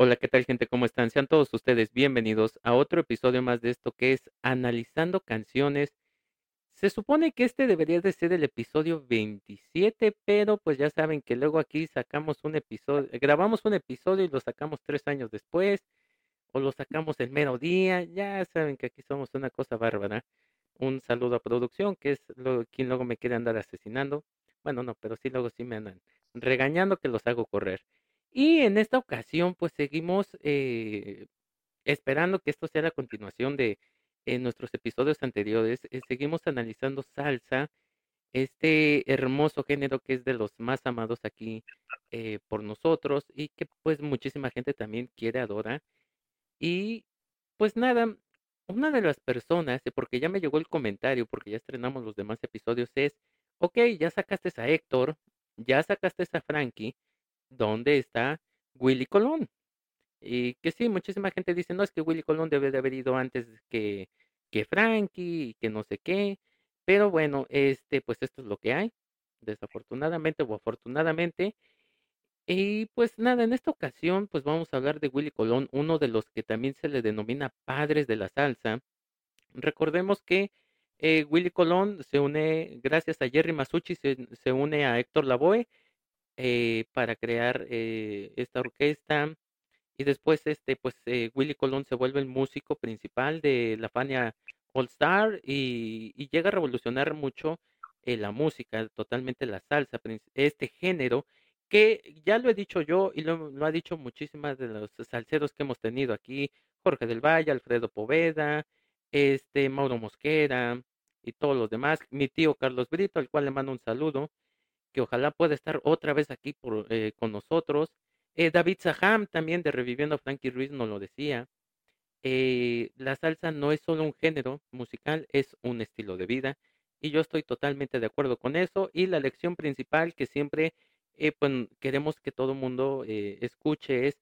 Hola, ¿qué tal gente? ¿Cómo están? Sean todos ustedes bienvenidos a otro episodio más de esto que es Analizando Canciones. Se supone que este debería de ser el episodio 27, pero pues ya saben que luego aquí sacamos un episodio, grabamos un episodio y lo sacamos tres años después, o lo sacamos el mero día, ya saben que aquí somos una cosa bárbara. Un saludo a producción, que es lo, quien luego me quiere andar asesinando. Bueno, no, pero sí luego sí me andan regañando que los hago correr. Y en esta ocasión, pues seguimos eh, esperando que esto sea la continuación de nuestros episodios anteriores. eh, seguimos analizando salsa, este hermoso género que es de los más amados aquí eh, por nosotros y que pues muchísima gente también quiere, adora. Y pues nada, una de las personas, porque ya me llegó el comentario, porque ya estrenamos los demás episodios, es, ok, ya sacaste a Héctor, ya sacaste a Frankie, ¿dónde está Willy Colón? Y que sí, muchísima gente dice, no, es que Willy Colón debe de haber ido antes que, que Frankie, y que no sé qué. Pero bueno, este, pues esto es lo que hay, desafortunadamente o afortunadamente. Y pues nada, en esta ocasión, pues vamos a hablar de Willy Colón, uno de los que también se le denomina padres de la salsa. Recordemos que eh, Willy Colón se une, gracias a Jerry Masucci, se, se une a Héctor Lavoe eh, para crear eh, esta orquesta. Y después, este, pues eh, Willy Colón se vuelve el músico principal de la Fania All Star y, llega a revolucionar mucho eh, la música, totalmente la salsa, este género que ya lo he dicho yo y lo, lo ha dicho muchísimas de los salseros que hemos tenido aquí, Jorge del Valle, Alfredo Poveda, este Mauro Mosquera y todos los demás, mi tío Carlos Brito, al cual le mando un saludo que ojalá pueda estar otra vez aquí eh, con nosotros. Eh, David Saham también de Reviviendo a Frankie Ruiz nos lo decía. Eh, la salsa no es solo un género musical, es un estilo de vida. Y yo estoy totalmente de acuerdo con eso. Y la lección principal que siempre queremos que todo el mundo escuche es,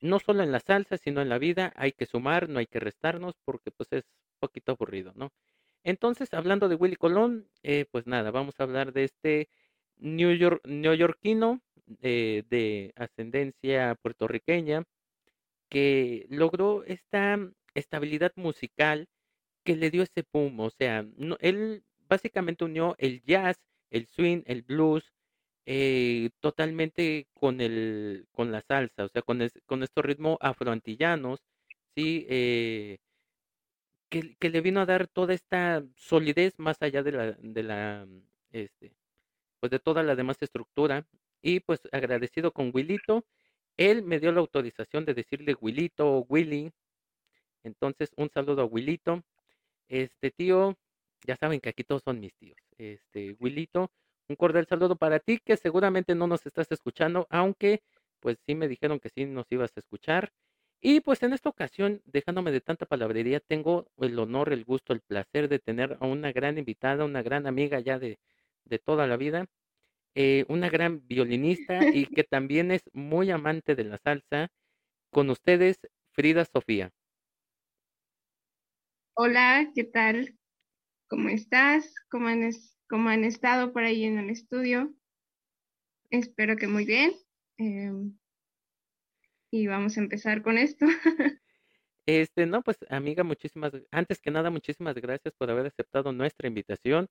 no solo en la salsa, sino en la vida, hay que sumar, no hay que restarnos, porque pues es un poquito aburrido, ¿no? Entonces, hablando de Willy Colón, pues nada, vamos a hablar de este New York, neoyorquino eh, de ascendencia puertorriqueña que logró esta estabilidad musical que le dio ese boom. O sea, no- él básicamente unió el jazz, el swing, el blues, eh, totalmente con el, con la salsa, o sea, con, con estos ritmos afroantillanos, sí, eh, que, que le vino a dar toda esta solidez más allá de la, de la, este, pues de toda la demás estructura. Y pues agradecido con Wilito, él me dio la autorización de decirle Wilito o Willy. Entonces, un saludo a Wilito. Este tío, ya saben que aquí todos son mis tíos. Este, Wilito, un cordial saludo para ti, que seguramente no nos estás escuchando, aunque pues sí me dijeron que sí nos ibas a escuchar. Y pues en esta ocasión, dejándome de tanta palabrería, tengo el honor, el gusto, el placer de tener a una gran invitada, una gran amiga ya de, de toda la vida, eh, una gran violinista y que también es muy amante de la salsa. Con ustedes, Frida Sofía. Hola, ¿qué tal? ¿Cómo estás? ¿Cómo han, es- cómo han estado por ahí en el estudio? Espero que muy bien. Em, y vamos a empezar con esto. Este, no, pues amiga, muchísimas, antes que nada, muchísimas gracias por haber aceptado nuestra invitación.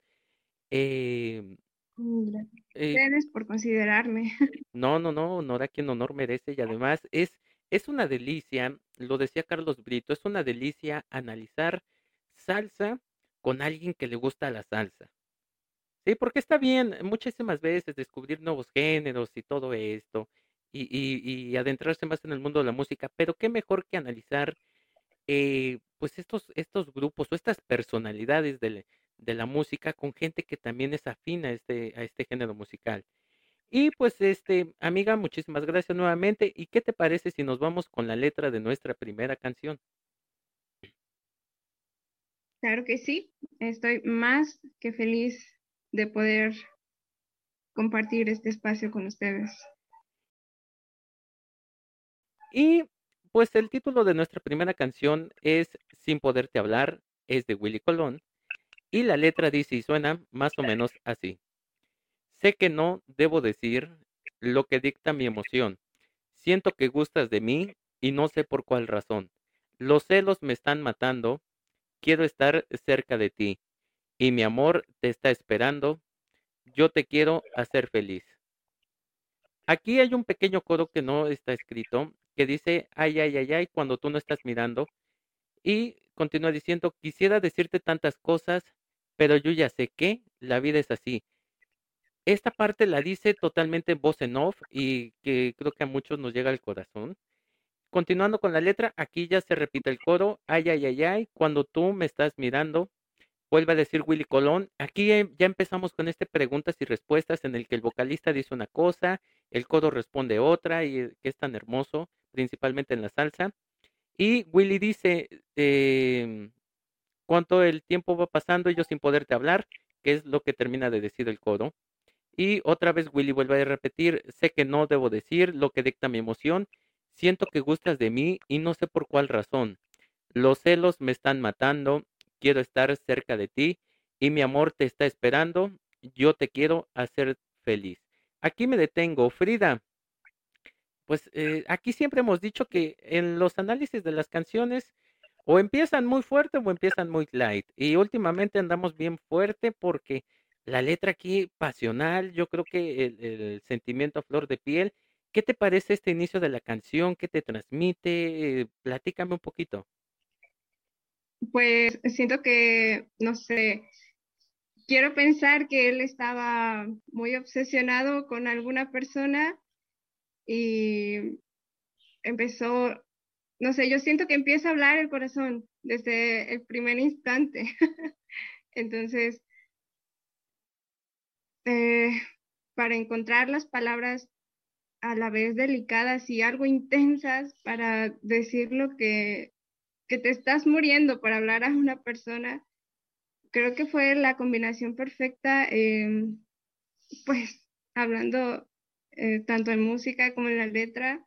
Eh, Gracias a eh, ustedes por considerarme. no, no, no, honor a quien honor merece y además es, es una delicia, lo decía Carlos Brito, es una delicia analizar salsa con alguien que le gusta la salsa. Sí, porque está bien muchísimas veces descubrir nuevos géneros y todo esto y, y, y adentrarse más en el mundo de la música, pero qué mejor que analizar eh, pues estos, estos grupos o estas personalidades del- de la música con gente que también es afín a este, a este género musical. Y pues, este, amiga, muchísimas gracias nuevamente. ¿Y qué te parece si nos vamos con la letra de nuestra primera canción? Claro que sí. Estoy más que feliz de poder compartir este espacio con ustedes. Y pues el título de nuestra primera canción es Sin poderte hablar, es de Willy Colón. Y la letra dice y suena más o menos así. Sé que no debo decir lo que dicta mi emoción. Siento que gustas de mí y no sé por cuál razón. Los celos me están matando, quiero estar cerca de ti y mi amor te está esperando, yo te quiero hacer feliz. Aquí hay un pequeño coro que no está escrito, que dice, ay, ay, ay, ay, cuando tú no estás mirando. Y continúa diciendo, quisiera decirte tantas cosas, pero yo ya sé que la vida es así. Esta parte la dice totalmente en voz en off y que creo que a muchos nos llega al corazón. Continuando con la letra, aquí ya se repite el coro, ay, ay, ay, ay, cuando tú me estás mirando, vuelve a decir Willy Colón. Aquí ya empezamos con este preguntas y respuestas en el que el vocalista dice una cosa, el coro responde otra y que es tan hermoso, principalmente en la salsa. Y Willy dice, eh, cuánto el tiempo va pasando y yo sin poderte hablar, que es lo que termina de decir el coro. Y otra vez Willy vuelve a repetir, sé que no debo decir lo que dicta mi emoción, siento que gustas de mí y no sé por cuál razón. Los celos me están matando, quiero estar cerca de ti y mi amor te está esperando, yo te quiero hacer feliz. Aquí me detengo, Frida. Pues eh, aquí siempre hemos dicho que en los análisis de las canciones o empiezan muy fuerte o empiezan muy light. Y últimamente andamos bien fuerte porque la letra aquí pasional, yo creo que el, sentimiento a flor de piel. ¿Qué te parece este inicio de la canción? ¿Qué te transmite? Platícame un poquito. Pues siento que, no sé, quiero pensar que él estaba muy obsesionado con alguna persona y empezó, no sé, yo siento que empieza a hablar el corazón desde el primer instante. Entonces, eh, para encontrar las palabras a la vez delicadas y algo intensas para decir lo que, que te estás muriendo para hablar a una persona, creo que fue la combinación perfecta, em, pues hablando eh, tanto en música como en la letra,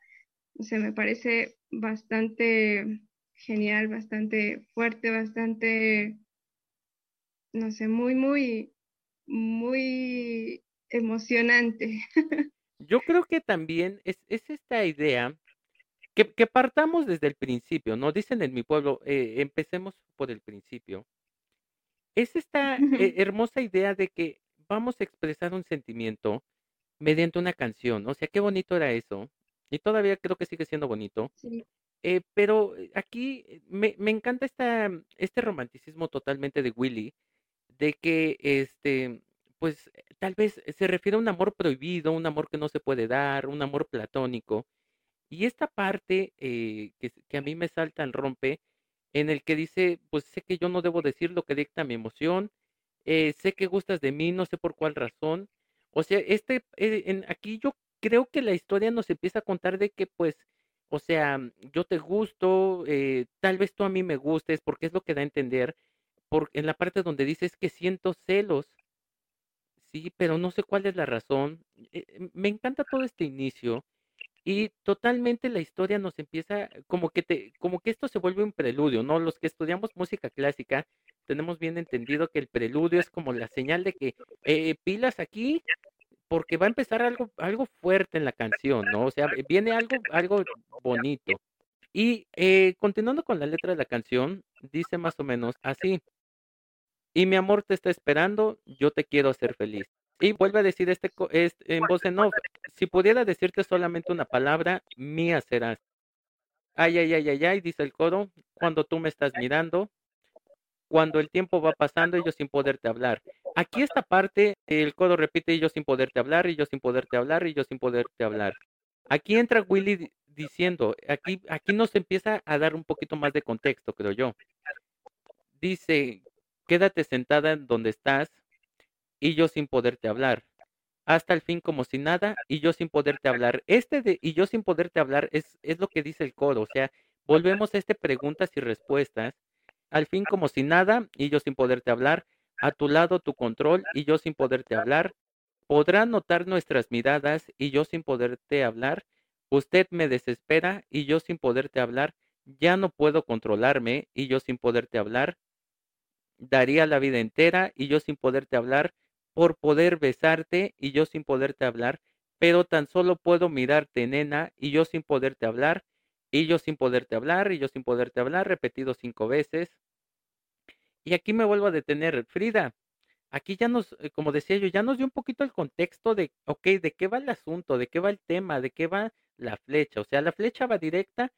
se me parece bastante genial, bastante fuerte, bastante, no sé, muy, muy muy emocionante. Yo creo que también es, esta idea que, partamos desde el principio, ¿no? Dicen en mi pueblo, eh, empecemos por el principio. Es esta eh, hermosa idea de que vamos a expresar un sentimiento mediante una canción. O sea, qué bonito era eso. Y todavía creo que sigue siendo bonito. Eh, pero aquí me, me encanta esta, este romanticismo totalmente de Willy, de que este, pues tal vez se refiere a un amor prohibido, un amor que no se puede dar, un amor platónico. Y esta parte eh, que, que, a mí me salta al rompe, en el que dice, pues sé que yo no debo decir lo que dicta mi emoción, eh, sé que gustas de mí, no sé por cuál razón. O sea, este, eh, en, aquí yo creo que la historia nos empieza a contar de que, pues, o sea, yo te gusto, tal vez tú a mí me gustes, porque es lo que da a entender, en la parte donde dices que siento celos. Sí, pero no sé cuál es la razón. Eh, eh, me encanta todo este inicio y totalmente la historia nos empieza como que te, como que esto se vuelve un preludio, ¿no? Los que estudiamos música clásica tenemos bien entendido que el preludio es como la señal de que eh, pilas aquí porque va a empezar algo, algo fuerte en la canción, ¿no? O sea, viene algo, algo bonito. Y continuando con la letra de la canción, dice más o menos así. Y mi amor te está esperando, yo te quiero hacer feliz. Y vuelve a decir este, este en voz en off, si pudiera decirte solamente una palabra, mía serás. Ay, ay, ay, ay, ay, dice el coro, cuando tú me estás mirando, cuando el tiempo va pasando y yo sin poderte hablar. Aquí esta parte, el coro repite y yo sin poderte hablar, y yo sin poderte hablar, y yo sin poderte hablar. Aquí entra Willy diciendo, aquí, aquí nos empieza a dar un poquito más de contexto, creo yo. Dice, Quédate sentada en donde estás y yo sin poderte hablar. Hasta el fin como si nada y yo sin poderte hablar. Este de y yo sin poderte hablar es, es lo que dice el coro. O sea, volvemos a este preguntas y respuestas. Al fin como si nada y yo sin poderte hablar. A tu lado tu control y yo sin poderte hablar. Podrá notar nuestras miradas y yo sin poderte hablar. Usted me desespera y yo sin poderte hablar. Ya no puedo controlarme y yo sin poderte hablar daría la vida entera y yo sin poderte hablar, por poder besarte y yo sin poderte hablar, pero tan solo puedo mirarte, nena, y yo sin poderte hablar, y yo sin poderte hablar, y yo sin poderte hablar, repetido cinco veces. Y aquí me vuelvo a detener, Frida. Aquí ya nos, eh, como decía yo, ya nos dio un poquito el contexto de, ok, de qué va el asunto, de qué va el tema, de qué va la flecha. O sea, la flecha va directa.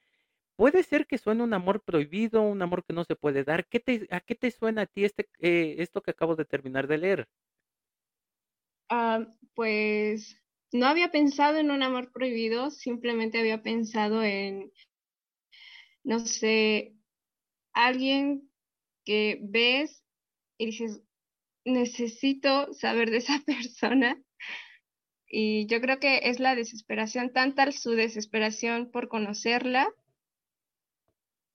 Puede ser que suene un amor prohibido, un amor que no se puede dar. ¿Qué te, ¿A qué te suena a ti este, eh, esto que acabo de terminar de leer? Ah, pues no había pensado en un amor prohibido, simplemente había pensado en, no sé, alguien que ves y dices, necesito saber de esa persona. Y yo creo que es la desesperación, tanta su desesperación por conocerla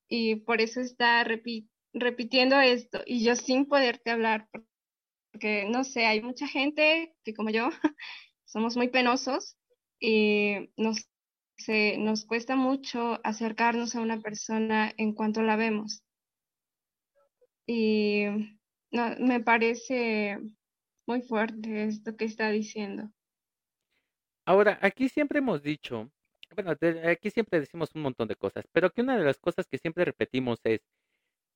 y por eso está repitiendo esto y yo sin poderte hablar, porque no sé, hay mucha gente que como yo somos muy penosos y nos, nos cuesta mucho acercarnos a una persona en cuanto la vemos. Y no, me parece muy fuerte esto que está diciendo. Ahora, aquí siempre hemos dicho, bueno, aquí siempre decimos un montón de cosas, pero que una de las cosas que siempre repetimos es,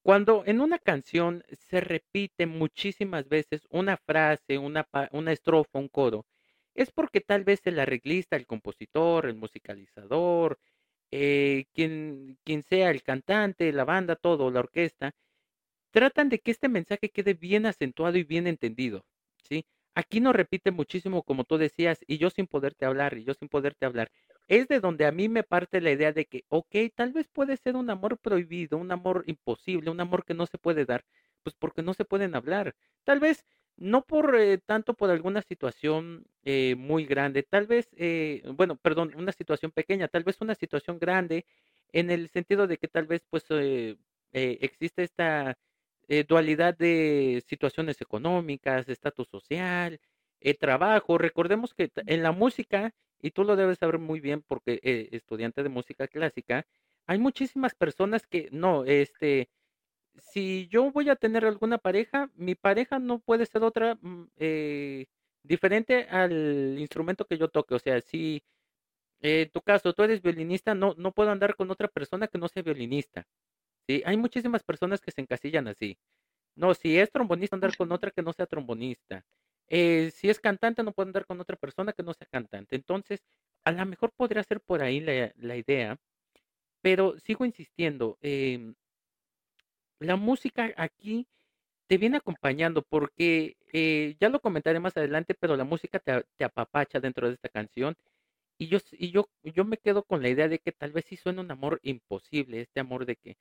cuando en una canción se repite muchísimas veces una frase, una, una estrofa, un coro, es porque tal vez el arreglista, el compositor, el musicalizador, eh, quien, quien sea el cantante, la banda, todo, la orquesta, tratan de que este mensaje quede bien acentuado y bien entendido, ¿sí? Aquí no repite muchísimo como tú decías, y yo sin poderte hablar, y yo sin poderte hablar. Es de donde a mí me parte la idea de que, ok, tal vez puede ser un amor prohibido, un amor imposible, un amor que no se puede dar, pues porque no se pueden hablar. Tal vez no por eh, tanto por alguna situación eh, muy grande, tal vez, eh, bueno, perdón, una situación pequeña, tal vez una situación grande en el sentido de que tal vez pues existe esta dualidad de situaciones económicas, estatus social, trabajo. Recordemos que en la música, y tú lo debes saber muy bien porque estudiante de música clásica, hay muchísimas personas que no, este, si yo voy a tener alguna pareja, mi pareja no puede ser otra mm, eh, diferente al instrumento que yo toque. O sea, si en tu caso tú eres violinista, no, no puedo andar con otra persona que no sea violinista. ¿sí? Hay muchísimas personas que se encasillan así. No, si es trombonista, andar con otra que no sea trombonista. Eh, si es cantante, no puedo andar con otra persona que no sea cantante. Entonces, a lo mejor podría ser por ahí la, la idea, pero sigo insistiendo. Eh, la música aquí te viene acompañando porque eh, ya lo comentaré más adelante, pero la música te, apapacha dentro de esta canción. Y yo, y yo, yo me quedo con la idea de que tal vez sí suena un amor imposible, este amor de que,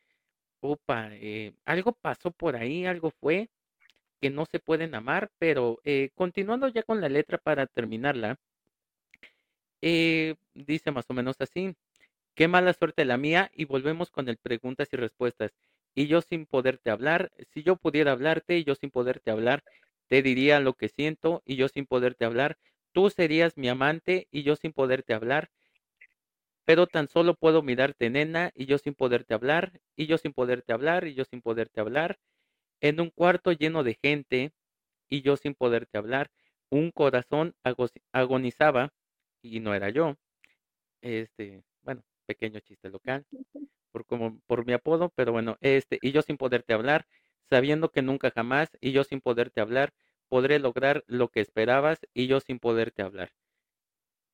opa, eh, algo pasó por ahí, algo fue que no se pueden amar, pero eh, continuando ya con la letra para terminarla, dice más o menos así, qué mala suerte la mía, y volvemos con el preguntas y respuestas y yo sin poderte hablar, si yo pudiera hablarte y yo sin poderte hablar, te diría lo que siento y yo sin poderte hablar, tú serías mi amante y yo sin poderte hablar, pero tan solo puedo mirarte, nena, y yo sin poderte hablar, y yo sin poderte hablar, y yo sin poderte hablar, en un cuarto lleno de gente, y yo sin poderte hablar, un corazón agonizaba, y no era yo. Este, bueno, pequeño chiste local por como por mi apodo, pero bueno, este, y yo sin poderte hablar, sabiendo que nunca jamás, y yo sin poderte hablar, podré lograr lo que esperabas, y yo sin poderte hablar.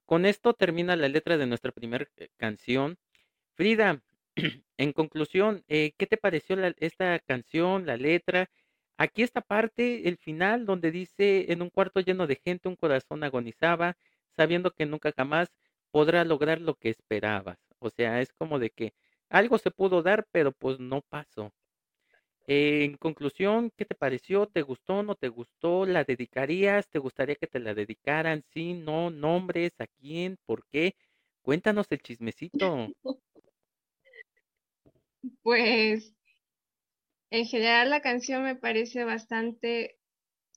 Con esto termina la letra de nuestra primera eh, canción. Frida, en conclusión, eh, ¿qué te pareció esta canción, la letra? Aquí esta parte, el final, donde dice, en un cuarto lleno de gente, un corazón agonizaba, sabiendo que nunca jamás podrá lograr lo que esperabas. O sea, es como de que algo se pudo dar, pero pues no pasó. en conclusión, ¿qué te pareció? ¿Te gustó? ¿No te gustó? ¿La dedicarías? ¿Te gustaría que te la dedicaran? Sí, no, nombres, a quién, por qué? Cuéntanos el chismecito. Pues en general la canción me parece bastante,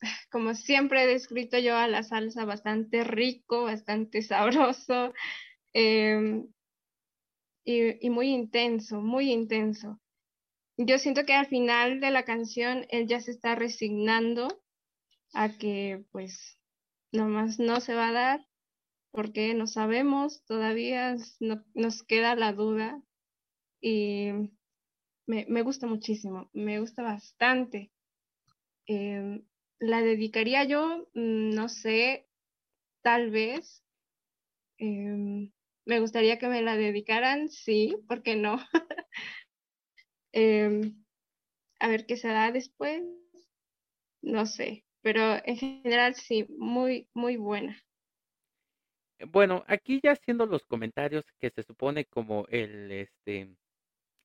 como siempre he descrito yo a la salsa, bastante rico, bastante sabroso. Em, y, muy intenso, muy intenso. Yo siento que al final de la canción él ya se está resignando a que pues nomás no se va a dar porque no sabemos, todavía no, nos queda la duda y me, me gusta muchísimo, me gusta bastante. Em, la dedicaría yo, mm, no sé, tal vez. Em, me gustaría que me la dedicaran, sí, ¿por qué no? Em, a ver qué se da después, no sé, pero en general sí, muy, muy buena. Bueno, aquí ya haciendo los comentarios que se supone como el este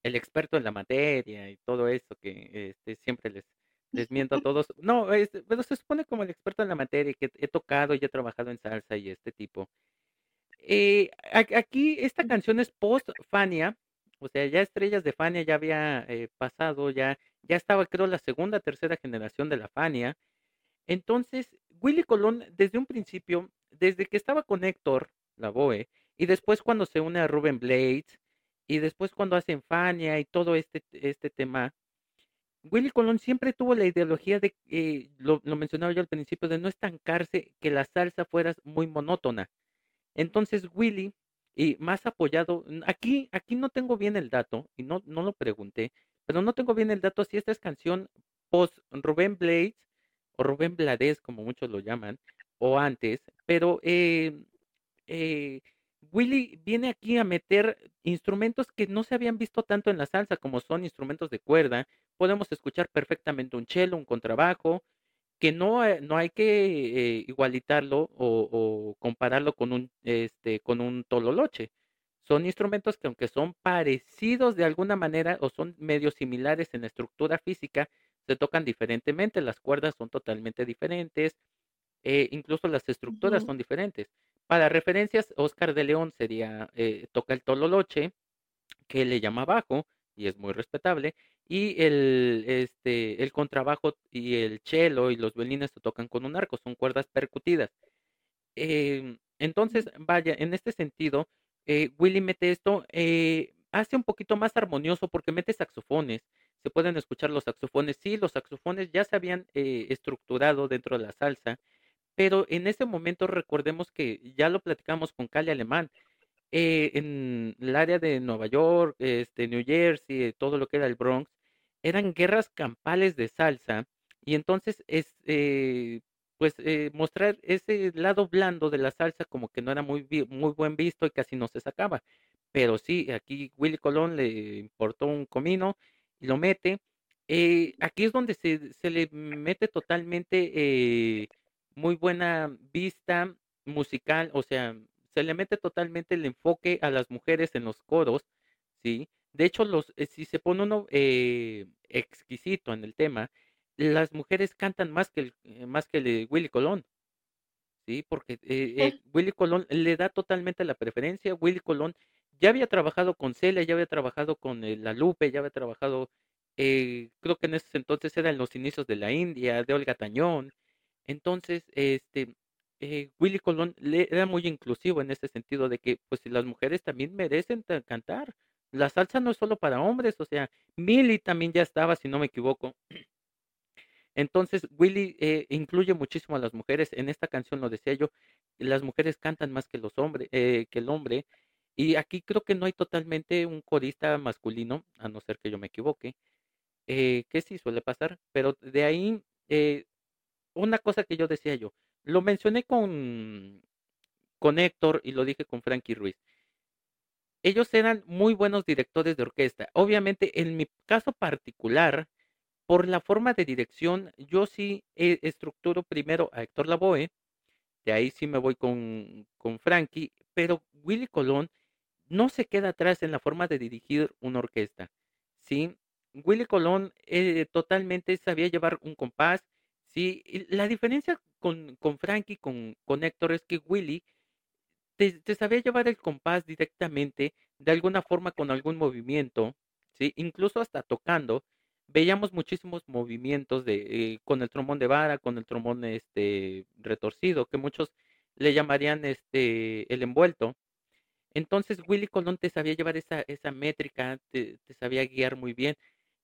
el experto en la materia y todo eso que este siempre les les miento a todos. No, es, pero se supone como el experto en la materia que he tocado y he trabajado en salsa y este tipo. Eh, aquí esta canción es post Fania, o sea, ya Estrellas de Fania ya había eh, pasado, ya, ya estaba creo la segunda, tercera generación de la Fania. Entonces, Willy Colón desde un principio, desde que estaba con Héctor Lavoe, y después cuando se une a Ruben Blades, y después cuando hacen Fania y todo este, este tema, Willy Colón siempre tuvo la ideología de, eh, lo, lo mencionaba yo al principio, de no estancarse, que la salsa fuera muy monótona. Entonces Willy, y más apoyado, aquí, aquí no tengo bien el dato, y no, no lo pregunté, pero no tengo bien el dato si esta es canción post Rubén Blades, o Rubén Blades, como muchos lo llaman, o antes, pero eh, eh, Willy viene aquí a meter instrumentos que no se habían visto tanto en la salsa, como son instrumentos de cuerda. Podemos escuchar perfectamente un cello, un contrabajo, que no, eh, no hay que eh, igualitarlo o, o, compararlo con un, este, con un tololoche. Son instrumentos que aunque son parecidos de alguna manera o son medio similares en estructura física, se tocan diferentemente. Las cuerdas son totalmente diferentes, eh, incluso las estructuras son diferentes. Para referencias, Oscar de León sería, eh, toca el tololoche, que le llama bajo, y es muy respetable, y el, este, el contrabajo y el cello y los violines se tocan con un arco, son cuerdas percutidas. Em, entonces, vaya, en este sentido, eh, Willy mete esto, eh, hace un poquito más armonioso porque mete saxofones, se pueden escuchar los saxofones, sí, los saxofones ya se habían eh, estructurado dentro de la salsa, pero en ese momento recordemos que ya lo platicamos con Cali Alemán, eh, en el área de Nueva York, este, New Jersey, todo lo que era el Bronx, eran guerras campales de salsa y entonces es eh, pues eh, mostrar ese lado blando de la salsa como que no era muy muy buen visto y casi no se sacaba. Pero sí, aquí Willy Colón le importó un comino y lo mete. Eh, aquí es donde se, se le mete totalmente eh, muy buena vista musical, o sea, se le mete totalmente el enfoque a las mujeres en los coros, ¿sí? De hecho, los, eh, si se pone uno eh, exquisito en el tema, las mujeres cantan más que el, eh, más que el de Willy Colón, ¿sí? Porque eh, eh. Willy Colón le da totalmente la preferencia. Willy Colón ya había trabajado con Celia, ya había trabajado con eh, La Lupe, ya había trabajado, eh, creo que en esos entonces eran los inicios de la India, de Olga Tañón. Entonces, este, eh, Willy Colón le, era muy inclusivo en ese sentido de que, pues, si las mujeres también merecen ta- cantar. La salsa no es solo para hombres, o sea, Milly también ya estaba, si no me equivoco. Entonces, Willy eh, incluye muchísimo a las mujeres. En esta canción lo decía yo, las mujeres cantan más que los hombres, eh, que el hombre. Y aquí creo que no hay totalmente un corista masculino, a no ser que yo me equivoque, eh, que sí suele pasar. Pero de ahí, eh, una cosa que yo decía yo, lo mencioné con, con Héctor y lo dije con Frankie Ruiz. Ellos eran muy buenos directores de orquesta. Obviamente, en mi caso particular, por la forma de dirección, yo sí eh, estructuro primero a Héctor Lavoe, de ahí sí me voy con, con Frankie, pero Willy Colón no se queda atrás en la forma de dirigir una orquesta, ¿sí? Willy Colón eh, totalmente sabía llevar un compás, ¿sí? La diferencia con, con Frankie, con, con Héctor, es que Willy te, sabía llevar el compás directamente, de alguna forma con algún movimiento, ¿sí? Incluso hasta tocando, veíamos muchísimos movimientos de, eh, con el trombón de vara, con el trombón este, retorcido, que muchos le llamarían este, el envuelto. Entonces Willy Colón te sabía llevar esa, esa métrica, te, te sabía guiar muy bien.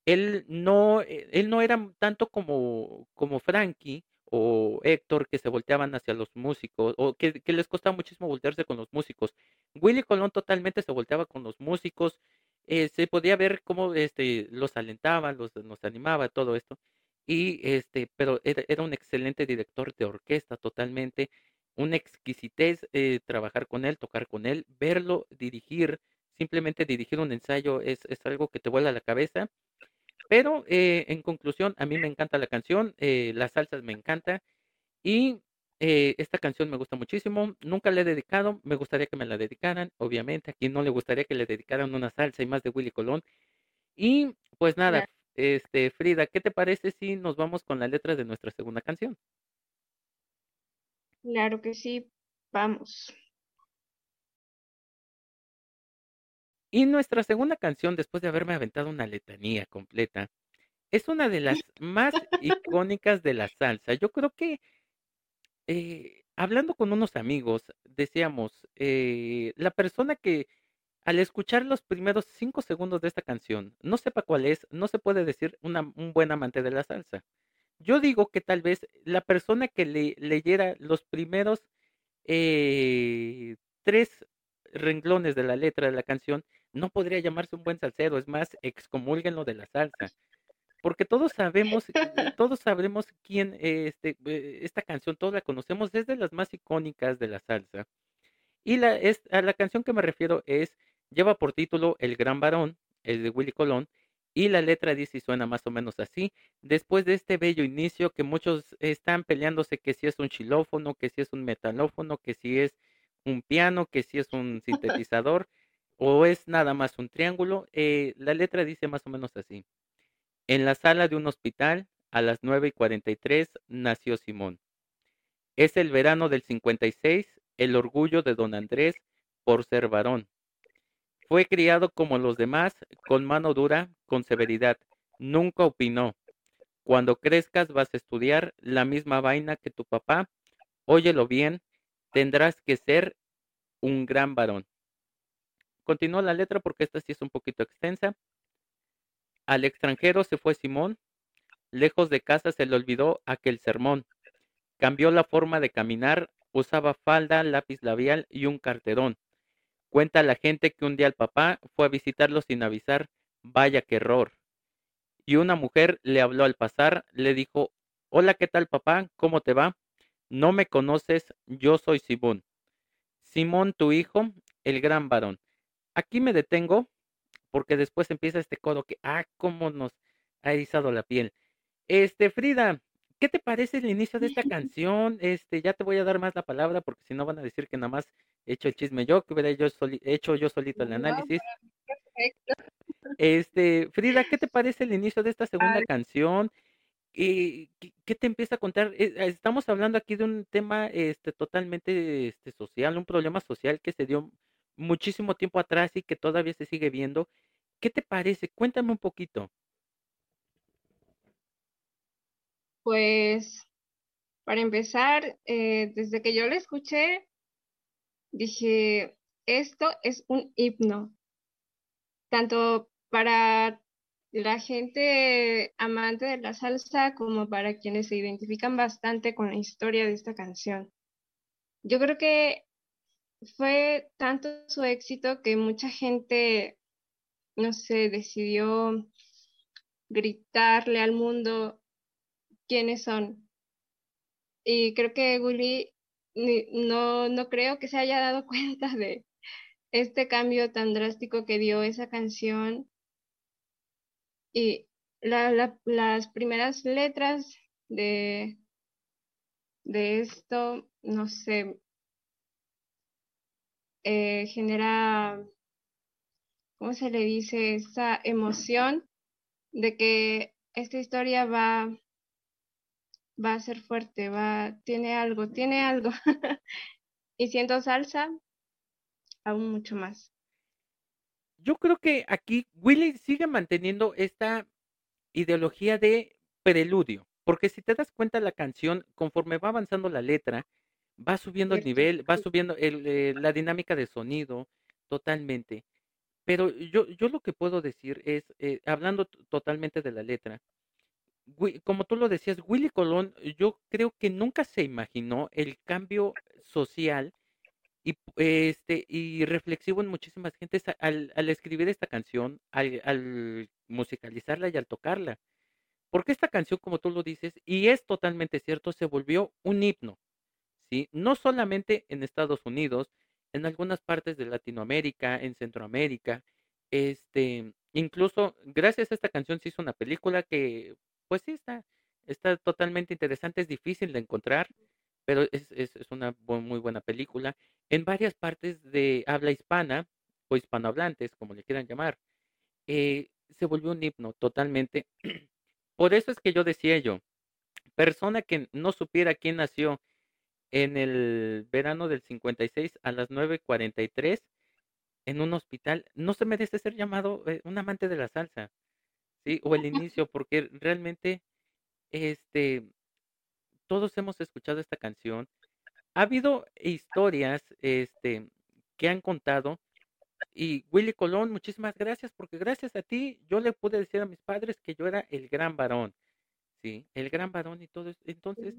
Él no, eh, él no era tanto como, como Frankie o Héctor que se volteaban hacia los músicos o que, les costaba muchísimo voltearse con los músicos. Willy Colón totalmente se volteaba con los músicos, eh, se podía ver cómo este, los alentaba, los, nos animaba, todo esto. Y este, pero era, era un excelente director de orquesta totalmente, una exquisitez eh, trabajar con él, tocar con él, verlo dirigir, simplemente dirigir un ensayo es, es algo que te vuela la cabeza. Pero eh, en conclusión, a mí me encanta la canción, eh, las salsas me encanta y eh, esta canción me gusta muchísimo. Nunca la he dedicado, me gustaría que me la dedicaran, obviamente. A quien no le gustaría que le dedicaran una salsa y más de Willy Colón. Y pues nada, este Frida, ¿qué te parece si nos vamos con la letra de nuestra segunda canción? Claro que sí, vamos. Y nuestra segunda canción, después de haberme aventado una letanía completa, es una de las más icónicas de la salsa. Yo creo que eh, hablando con unos amigos, decíamos, eh, la persona que al escuchar los primeros cinco segundos de esta canción no sepa cuál es, no se puede decir una, un buen amante de la salsa. Yo digo que tal vez la persona que le, leyera los primeros eh, tres renglones de la letra de la canción no podría llamarse un buen salsero, es más, excomulguen lo de la salsa. Porque todos sabemos, todos sabemos quién, este, eh, esta canción, todos la conocemos, es de las más icónicas de la salsa. Y la, es, a la canción que me refiero es, lleva por título El Gran Varón, es de Willy Colón, y la letra dice y suena más o menos así. Después de este bello inicio que muchos están peleándose que si es un xilófono, que si es un metalófono, que si es un piano, que si es un sintetizador o es nada más un triángulo, eh, la letra dice más o menos así. En la sala de un hospital, a las 9 y 43, nació Simón. Es el verano del 56, el orgullo de don Andrés por ser varón. Fue criado como los demás, con mano dura, con severidad. Nunca opinó. Cuando crezcas vas a estudiar la misma vaina que tu papá. Óyelo bien, tendrás que ser un gran varón. Continúa la letra porque esta sí es un poquito extensa. Al extranjero se fue Simón, lejos de casa se le olvidó aquel sermón. Cambió la forma de caminar, usaba falda, lápiz labial y un carterón. Cuenta la gente que un día el papá fue a visitarlo sin avisar. Vaya qué error. Y una mujer le habló al pasar, le dijo, Hola, ¿qué tal papá? ¿Cómo te va? No me conoces, yo soy Simón. Simón, tu hijo, el gran varón. Aquí me detengo porque después empieza este codo que, ah, cómo nos ha erizado la piel. Este, Frida, ¿qué te parece el inicio de esta canción? Este, ya te voy a dar más la palabra porque si no van a decir que nada más he hecho el chisme yo, que hubiera yo hecho yo solito el análisis. Este, Frida, ¿qué te parece el inicio de esta segunda canción? ¿Qué, ¿Qué, te empieza a contar? Eh, estamos hablando aquí de un tema este, totalmente este, social, un problema social que se dio muchísimo tiempo atrás y que todavía se sigue viendo. ¿Qué te parece? Cuéntame un poquito. Pues, para empezar, eh, desde que yo la escuché, dije, esto es un himno, tanto para la gente amante de la salsa como para quienes se identifican bastante con la historia de esta canción. Yo creo que fue tanto su éxito que mucha gente, no sé, decidió gritarle al mundo quiénes son. Y creo que Willy no, no creo que se haya dado cuenta de este cambio tan drástico que dio esa canción. Y las primeras letras de, de esto, no sé, eh, genera, ¿cómo se le dice? Esa emoción de que esta historia va, va a ser fuerte, va, tiene algo, tiene algo. y siento salsa, aún mucho más. Yo creo que aquí Willy sigue manteniendo esta ideología de preludio, porque si te das cuenta la canción, conforme va avanzando la letra, va subiendo el nivel, va subiendo el, eh, la dinámica de sonido totalmente. Pero yo, yo lo que puedo decir es, eh, hablando totalmente de la letra, como tú lo decías, Willy Colón, yo creo que nunca se imaginó el cambio social y, este, y reflexivo en muchísimas gentes al, al escribir esta canción, al, al musicalizarla y al tocarla. Porque esta canción, como tú lo dices, y es totalmente cierto, se volvió un himno, No solamente en Estados Unidos, en algunas partes de Latinoamérica, en Centroamérica, este, incluso gracias a esta canción se hizo una película que, pues sí, está, está totalmente interesante, es difícil de encontrar, pero es, es, es una muy buena película. En varias partes de habla hispana o hispanohablantes, como le quieran llamar, eh, se volvió un himno totalmente. Por eso es que yo decía yo, persona que no supiera quién nació en el verano del 56 a las 9.43 en un hospital, no se merece ser llamado eh, un amante de la salsa, ¿sí? O el inicio, porque realmente, este, todos hemos escuchado esta canción. Ha habido historias, este, que han contado y Willy Colón, muchísimas gracias, porque gracias a ti yo le pude decir a mis padres que yo era el gran varón, ¿sí? El gran varón y todo eso. Entonces,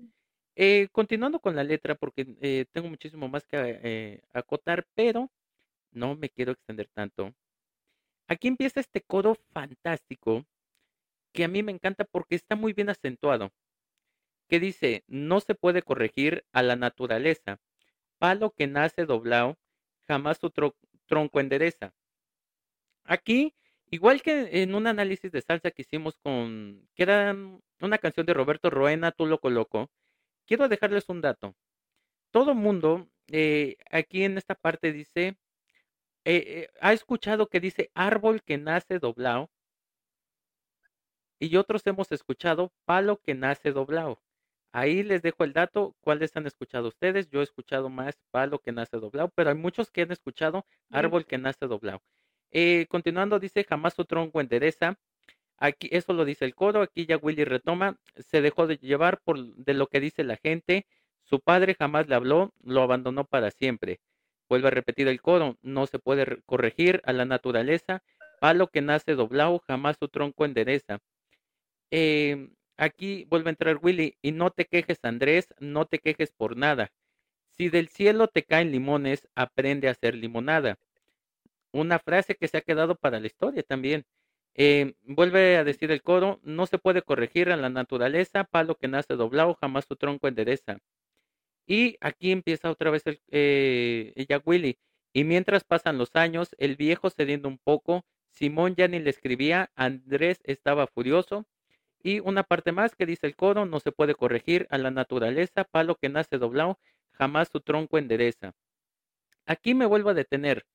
eh, continuando con la letra, porque eh, tengo muchísimo más que eh, acotar, pero no me quiero extender tanto. Aquí empieza este coro fantástico que a mí me encanta porque está muy bien acentuado, que dice, no se puede corregir a la naturaleza, palo que nace doblado, jamás otro tronco endereza. Aquí, igual que en un análisis de salsa que hicimos con, que era una canción de Roberto Roena, Tú lo coloco, quiero dejarles un dato. Todo mundo eh, aquí en esta parte dice, eh, eh, ha escuchado que dice árbol que nace doblado y otros hemos escuchado palo que nace doblado. Ahí les dejo el dato, cuáles han escuchado ustedes. Yo he escuchado más palo que nace doblado, pero hay muchos que han escuchado árbol que nace doblado. Continuando, dice jamás su tronco endereza. Aquí, eso lo dice el coro. Aquí ya Willy retoma. Se dejó de llevar por de lo que dice la gente. Su padre jamás le habló, lo abandonó para siempre. Vuelve a repetir el coro. No se puede corregir a la naturaleza. Palo que nace doblado, jamás su tronco endereza. Eh, Aquí vuelve a entrar Willy. Y no te quejes, Andrés, no te quejes por nada. Si del cielo te caen limones, aprende a hacer limonada. Una frase que se ha quedado para la historia también. Eh, vuelve a decir el coro, no se puede corregir a la naturaleza, palo que nace doblado, jamás su tronco endereza. Y aquí empieza otra vez el, eh, ella Willy. Y mientras pasan los años, el viejo cediendo un poco, Simón ya ni le escribía, Andrés estaba furioso, y una parte más que dice el coro, no se puede corregir a la naturaleza, palo que nace doblado, jamás su tronco endereza. Aquí me vuelvo a detener.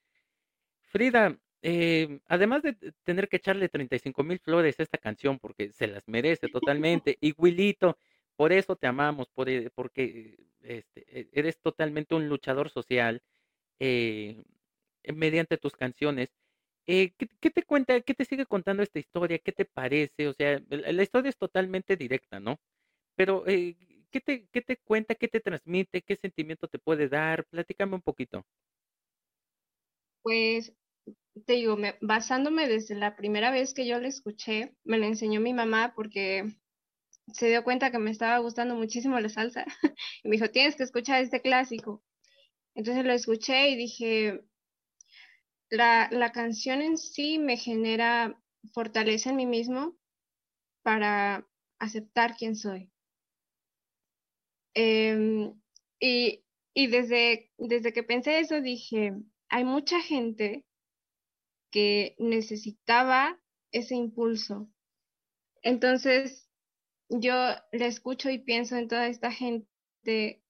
Frida, eh, además de tener que echarle 35 mil flores a esta canción, porque se las merece totalmente, y Wilito, por eso te amamos, por, e, porque este, e, eres totalmente un luchador social eh, mediante tus canciones. Eh, ¿qué, te cuenta, qué te sigue contando esta historia? ¿Qué te parece? O sea, la historia es totalmente directa, ¿no? Pero, eh, ¿qué, te, ¿qué te cuenta? ¿Qué te transmite? ¿Qué sentimiento te puede dar? Platícame un poquito. Pues, te digo, basándome desde la primera vez que yo la escuché, me la enseñó mi mamá porque se dio cuenta que me estaba gustando muchísimo la salsa y me dijo, tienes que escuchar este clásico. Entonces lo escuché y dije, la, la canción en sí me genera fortaleza en mí mismo para aceptar quién soy. Em, y, y desde, desde que pensé eso dije, hay mucha gente que necesitaba ese impulso. Entonces, yo le escucho y pienso en toda esta gente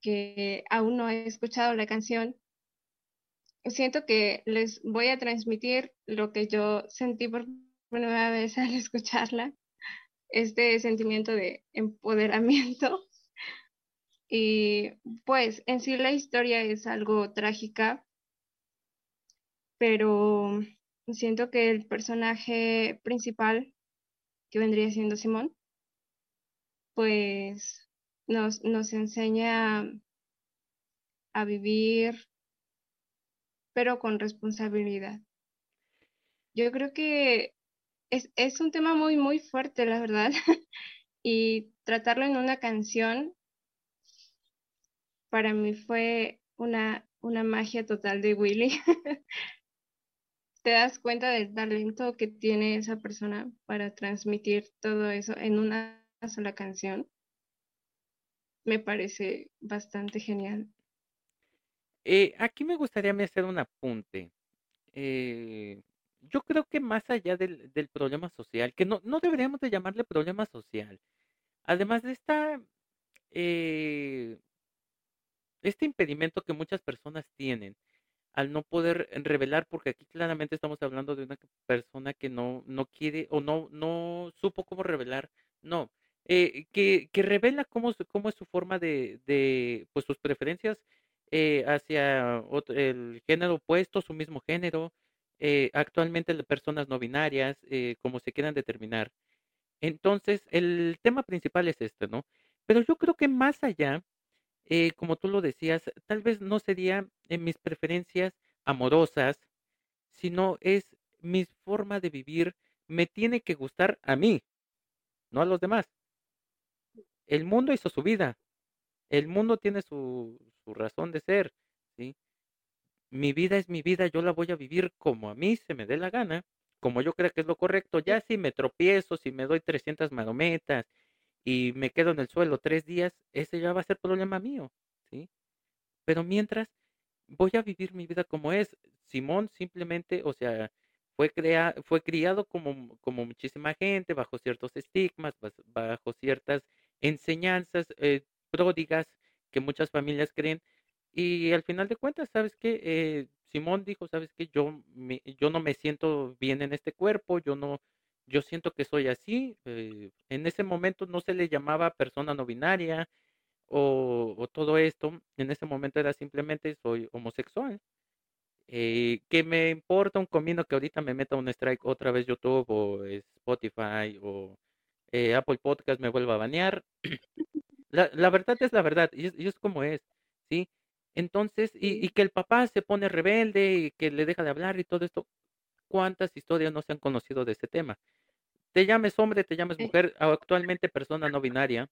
que aún no ha escuchado la canción siento que les voy a transmitir lo que yo sentí por primera vez al escucharla, este sentimiento de empoderamiento. Y pues en sí la historia es algo trágica, pero siento que el personaje principal, que vendría siendo Simón, pues nos, nos enseña a vivir pero con responsabilidad. Yo creo que es, es un tema muy, muy fuerte, la verdad, y tratarlo en una canción para mí fue una una magia total de Willy. Te das cuenta del talento que tiene esa persona para transmitir todo eso en una sola canción. Me parece bastante genial. Eh, aquí me gustaría hacer un apunte. Eh, yo creo que más allá del, problema social, que no, no deberíamos de llamarle problema social, además de esta, eh, este impedimento que muchas personas tienen al no poder revelar, porque aquí claramente estamos hablando de una persona que no, no quiere o no, no supo cómo revelar, no, eh, que, que revela cómo, cómo es su forma de, de pues sus preferencias eh, hacia el género opuesto, su mismo género, eh, actualmente las personas no binarias, como se quieran determinar. Entonces, el tema principal es este, ¿no? Pero yo creo que más allá, eh, como tú lo decías, tal vez no sería en mis preferencias amorosas, sino es mi forma de vivir, me tiene que gustar a mí, no a los demás. El mundo hizo su vida, el mundo tiene su, su razón de ser, ¿sí? mi vida es mi vida, yo la voy a vivir como a mí se me dé la gana, como yo creo que es lo correcto. Ya si me tropiezo, si me doy 300 marometas y me quedo en el suelo tres días, ese ya va a ser problema mío, ¿sí? Pero mientras voy a vivir mi vida como es. Simón simplemente, o sea, fue, crea fue criado como, como muchísima gente, bajo ciertos estigmas, bajo ciertas enseñanzas eh, pródigas que muchas familias creen y al final de cuentas, ¿sabes qué? Eh, Simón dijo, ¿sabes qué? Yo, me, yo no me siento bien en este cuerpo, yo no, yo siento que soy así. Eh, en ese momento no se le llamaba persona no binaria o, o, todo esto. En ese momento era simplemente soy homosexual. Eh, que me importa un comino que ahorita me meta un strike otra vez YouTube o Spotify o eh, Apple Podcast me vuelva a banear. la, la, verdad es la verdad y es, y es como es, ¿sí? Entonces, y, y, que el papá se pone rebelde y que le deja de hablar y todo esto. ¿Cuántas historias no se han conocido de ese tema? Te llames hombre, te llames mujer, actualmente persona no binaria.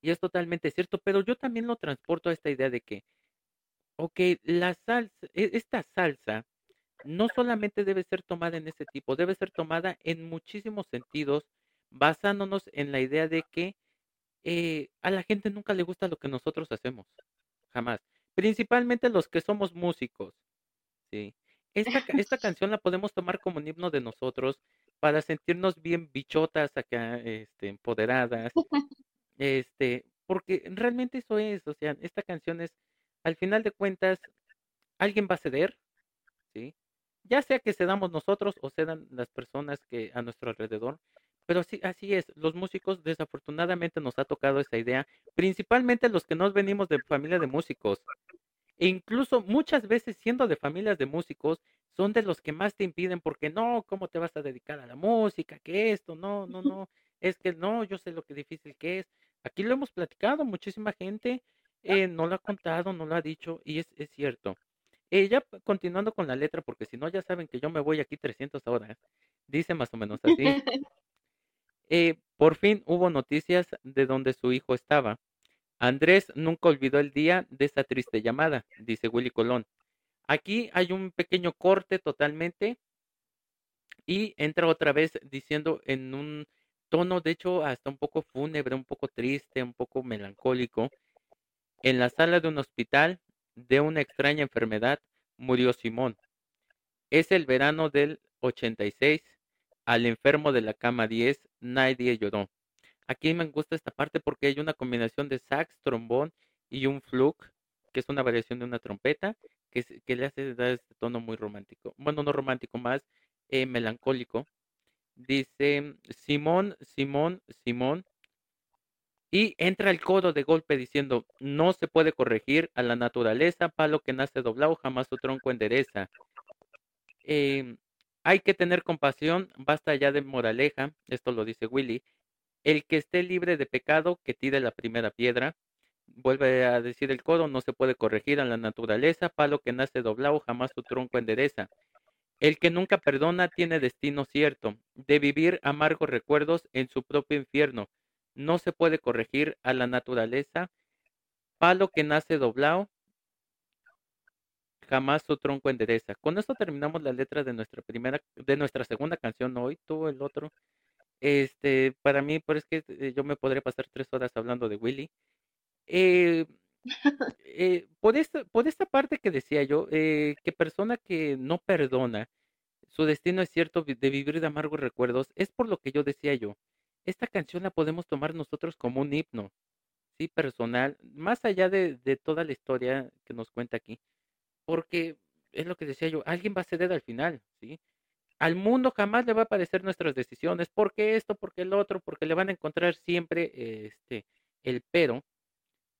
Y es totalmente cierto, pero yo también lo transporto a esta idea de que, ok, la salsa, e, esta salsa no solamente debe ser tomada en ese tipo, debe ser tomada en muchísimos sentidos, basándonos en la idea de que eh, a la gente nunca le gusta lo que nosotros hacemos jamás. Principalmente los que somos músicos, ¿sí? Esta, esta canción la podemos tomar como un himno de nosotros para sentirnos bien bichotas acá, este, empoderadas, este, porque realmente eso es, o sea, esta canción es, al final de cuentas, alguien va a ceder, ¿sí? Ya sea que cedamos nosotros o cedan las personas que a nuestro alrededor, pero sí, así es, los músicos desafortunadamente nos ha tocado esa idea, principalmente los que nos venimos de familia de músicos. E incluso muchas veces siendo de familias de músicos, son de los que más te impiden porque no, ¿cómo te vas a dedicar a la música? ¿Qué esto? No, no, no, es que no, yo sé lo que difícil que es. Aquí lo hemos platicado, muchísima gente eh, no lo ha contado, no lo ha dicho y es, es cierto. Eh, ya continuando con la letra, porque si no ya saben que yo me voy aquí 300 horas, dice más o menos así. Eh, por fin hubo noticias de donde su hijo estaba. Andrés nunca olvidó el día de esa triste llamada, dice Willy Colón. Aquí hay un pequeño corte totalmente y entra otra vez diciendo en un tono, de hecho, hasta un poco fúnebre, un poco triste, un poco melancólico. En la sala de un hospital de una extraña enfermedad murió Simón. Es el verano del 86 al enfermo de la cama 10, nadie lloró. Aquí me gusta esta parte porque hay una combinación de sax, trombón y un fluke, que es una variación de una trompeta, que, le hace dar este tono muy romántico. Bueno, no romántico, más eh, melancólico. Dice Simón, Simón, Simón. Y entra el codo de golpe diciendo, no se puede corregir a la naturaleza, palo que nace doblado, jamás su tronco endereza. Eh, hay que tener compasión, basta ya de moraleja, esto lo dice Willy. El que esté libre de pecado, que tire la primera piedra. Vuelve a decir el codo, no se puede corregir a la naturaleza, palo que nace doblado, jamás su tronco endereza. El que nunca perdona tiene destino cierto, de vivir amargos recuerdos en su propio infierno. No se puede corregir a la naturaleza, palo que nace doblado, jamás su tronco endereza. Con esto terminamos la letra de nuestra primera, de nuestra segunda canción hoy, tú el otro. Este, para mí, pero es que eh, yo me podría pasar tres horas hablando de Willy. Eh, eh, por, esta, por esta parte que decía yo, eh, que persona que no perdona, su destino es cierto de vivir de amargos recuerdos, es por lo que yo decía yo. Esta canción la podemos tomar nosotros como un himno, sí, personal, más allá de, de toda la historia que nos cuenta aquí, porque es lo que decía yo, alguien va a ceder al final, ¿sí? Al mundo jamás le va a parecer nuestras decisiones, porque esto, porque el otro, porque le van a encontrar siempre este el pero,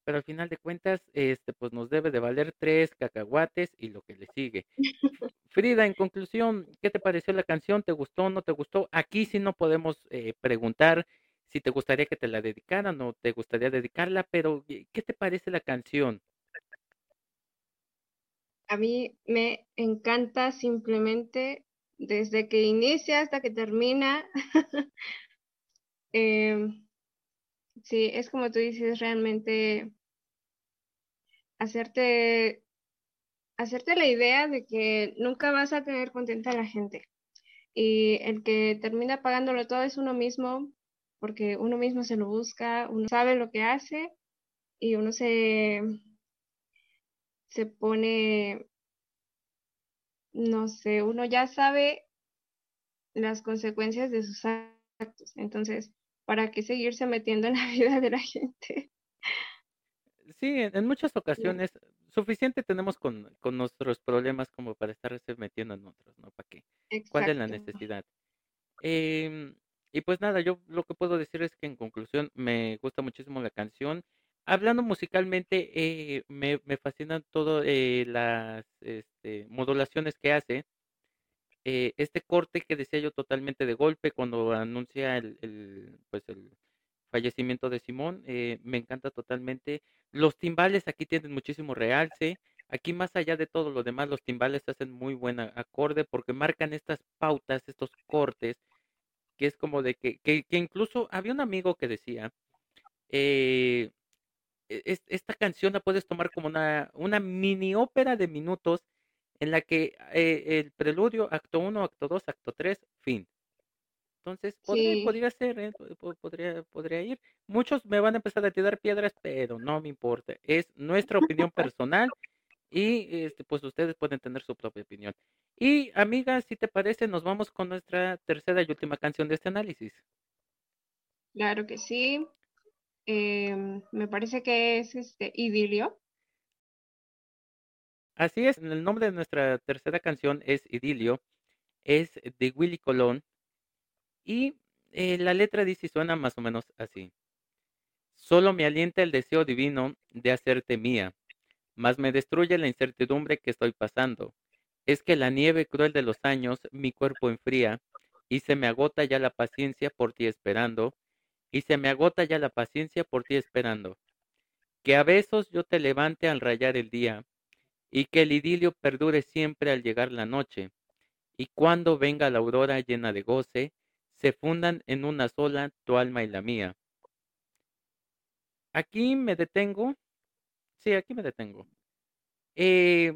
pero al final de cuentas, este, pues nos debe de valer tres cacahuates y lo que le sigue. Frida, en conclusión, ¿qué te pareció la canción? ¿Te gustó? ¿No te gustó? Aquí sí no podemos eh, preguntar si te gustaría que te la dedicaran o te gustaría dedicarla, pero ¿qué te parece la canción? A mí me encanta simplemente desde que inicia hasta que termina. Em, sí, es como tú dices, realmente hacerte, hacerte la idea de que nunca vas a tener contenta a la gente. Y el que termina pagándolo todo es uno mismo, porque uno mismo se lo busca, uno sabe lo que hace y uno se, se pone, no sé, uno ya sabe las consecuencias de sus actos. Entonces, ¿para qué seguirse metiendo en la vida de la gente? Sí, en, muchas Sí, ocasiones suficiente tenemos con, con nuestros problemas como para estarse metiendo en otros, ¿no? ¿Para qué? ¿Cuál es la exacto. necesidad? Em, y pues nada, yo lo que puedo decir es que en conclusión me gusta muchísimo la canción. Hablando musicalmente, eh, me, fascinan todas las este, modulaciones que hace. Eh, este corte que decía yo totalmente de golpe cuando anuncia el, pues el fallecimiento de Simón, eh, me encanta totalmente. Los timbales aquí tienen muchísimo realce. Aquí más allá de todo lo demás, los timbales hacen muy buen acorde porque marcan estas pautas, estos cortes que es como de que, que, que incluso había un amigo que decía, eh, es- esta canción la puedes tomar como una, una mini ópera de minutos en la que eh, el preludio, acto uno acto 2 acto 3 fin. Entonces, podría, Sí, podría ser, ¿eh? Po- po- Podría, podría ir. Muchos me van a empezar a tirar piedras, pero no me importa. Es nuestra opinión personal y este, pues ustedes pueden tener su propia opinión. Y amiga, si te parece, nos vamos con nuestra tercera y última canción de este análisis. claro que sí. Em, me parece que es este idilio. Así es, el nombre de nuestra tercera canción es Idilio, es de Willy Colón y eh, la letra dice y suena más o menos así. Solo me alienta el deseo divino de hacerte mía, mas me destruye la incertidumbre que estoy pasando. Es que la nieve cruel de los años mi cuerpo enfría y se me agota ya la paciencia por ti esperando, y se me agota ya la paciencia por ti esperando. Que a besos yo te levante al rayar el día y que el idilio perdure siempre al llegar la noche, y cuando venga la aurora llena de goce, se fundan en una sola tu alma y la mía. Aquí me detengo, sí, aquí me detengo. Eh,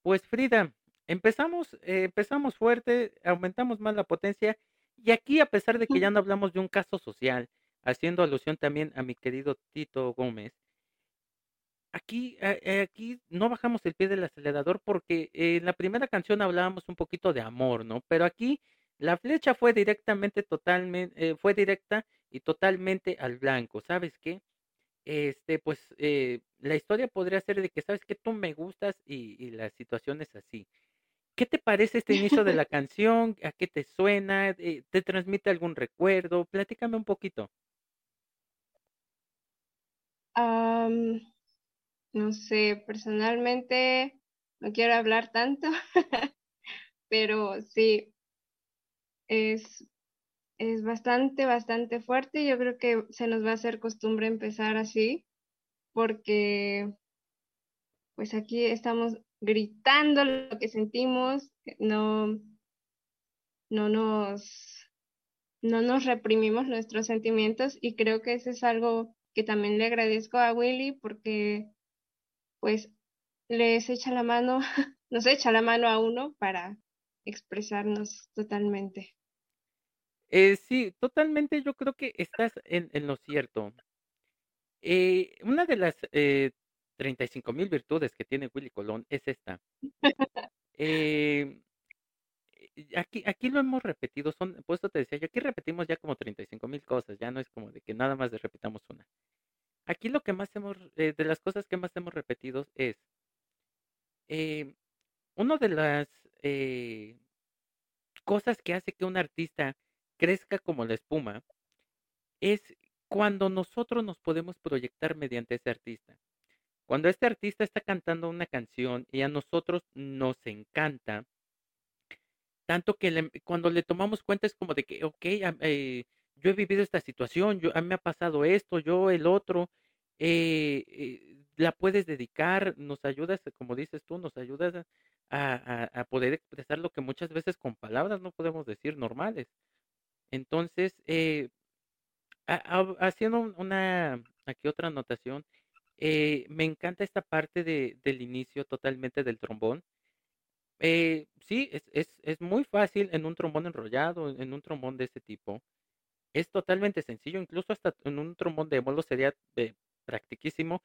pues Frida, empezamos, eh, empezamos fuerte, aumentamos más la potencia, y aquí a pesar de que ya no hablamos de un caso social, haciendo alusión también a mi querido Tito Gómez, Aquí, eh, eh, aquí no bajamos el pie del acelerador porque en la primera canción hablábamos un poquito de amor, ¿no? Pero aquí la flecha fue directamente, totalmente, eh, fue directa y totalmente al blanco. ¿Sabes qué? Este, pues eh, la historia podría ser de que, ¿sabes qué? Tú me gustas y, y la situación es así. ¿Qué te parece este inicio de la canción? ¿A qué te suena? Eh, ¿Te transmite algún recuerdo? Platícame un poquito. Am, no sé, personalmente no quiero hablar tanto, pero sí, es, es bastante, bastante fuerte. Yo creo que se nos va a hacer costumbre empezar así, porque pues aquí estamos gritando lo que sentimos, no, no nos, no nos reprimimos nuestros sentimientos y creo que eso es algo que también le agradezco a Willy porque pues les echa la mano, nos echa la mano a uno para expresarnos totalmente. Eh, sí, totalmente yo creo que estás en, en lo cierto. Eh, una de las eh, 35 mil virtudes que tiene Willy Colón es esta. Eh, aquí, aquí lo hemos repetido, son, por eso te decía, yo aquí repetimos ya como 35 mil cosas, ya no es como de que nada más repitamos una. Aquí lo que más hemos, eh, de las cosas que más hemos repetido es, eh, una de las eh, cosas que hace que un artista crezca como la espuma es cuando nosotros nos podemos proyectar mediante ese artista. Cuando este artista está cantando una canción y a nosotros nos encanta, tanto que cuando le tomamos cuenta es como de que, ok, eh, yo he vivido esta situación, yo, me ha pasado esto, yo el otro, eh, eh, la puedes dedicar, nos ayudas, como dices tú, nos ayudas a, a, poder expresar lo que muchas veces con palabras no podemos decir normales. Entonces, haciendo una, aquí otra anotación, eh, me encanta esta parte de, del inicio totalmente del trombón. Eh, sí, es, es, es, muy fácil en un trombón enrollado, en un trombón de este tipo. Es totalmente sencillo, incluso hasta en un trombón de bolo sería eh, practiquísimo.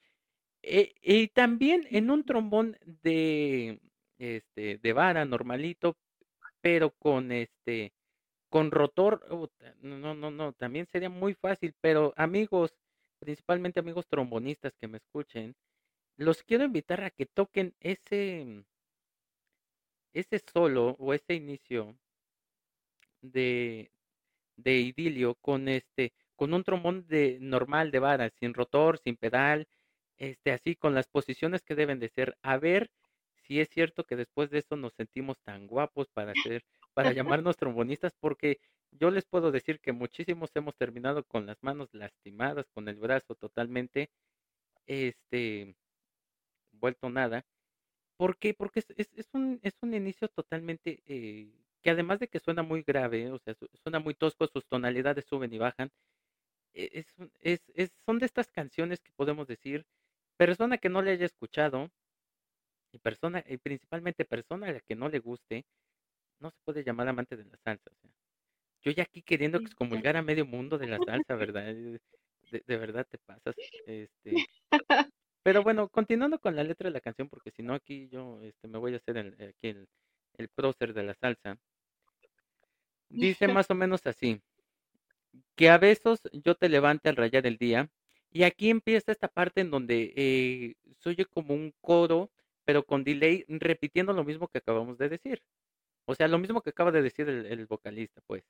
y también en un trombón de, este, de vara normalito, pero con este, con rotor, no, no, no, también sería muy fácil, pero amigos, principalmente amigos trombonistas que me escuchen, los quiero invitar a que toquen ese, ese solo o ese inicio de, de idilio con este, con un trombón de normal de vara, sin rotor, sin pedal, este, así con las posiciones que deben de ser, a ver si es cierto que después de eso nos sentimos tan guapos para para llamarnos trombonistas, porque yo les puedo decir que muchísimos hemos terminado con las manos lastimadas, con el brazo totalmente, este, vuelto nada. ¿Por qué? Porque es, es, un, es un inicio totalmente, eh, que además de que suena muy grave, o sea, suena muy tosco, sus tonalidades suben y bajan. E, es, es, es, son de estas canciones que podemos decir, persona que no le haya escuchado, y persona, y principalmente persona a la que no le guste, no se puede llamar amante de la salsa. Yo ya aquí queriendo excomulgar a medio mundo de la salsa, ¿verdad? Eh, de, verdad te pasas. Este. Pero bueno, continuando con la letra de la canción, porque si no aquí yo este, me voy a hacer el, aquí el, el prócer de la salsa. Dice más o menos así, que a besos yo te levante al rayar el día. Y aquí empieza esta parte en donde eh, como un coro, pero con delay, repitiendo lo mismo que acabamos de decir. O sea, lo mismo que acaba de decir el vocalista, pues.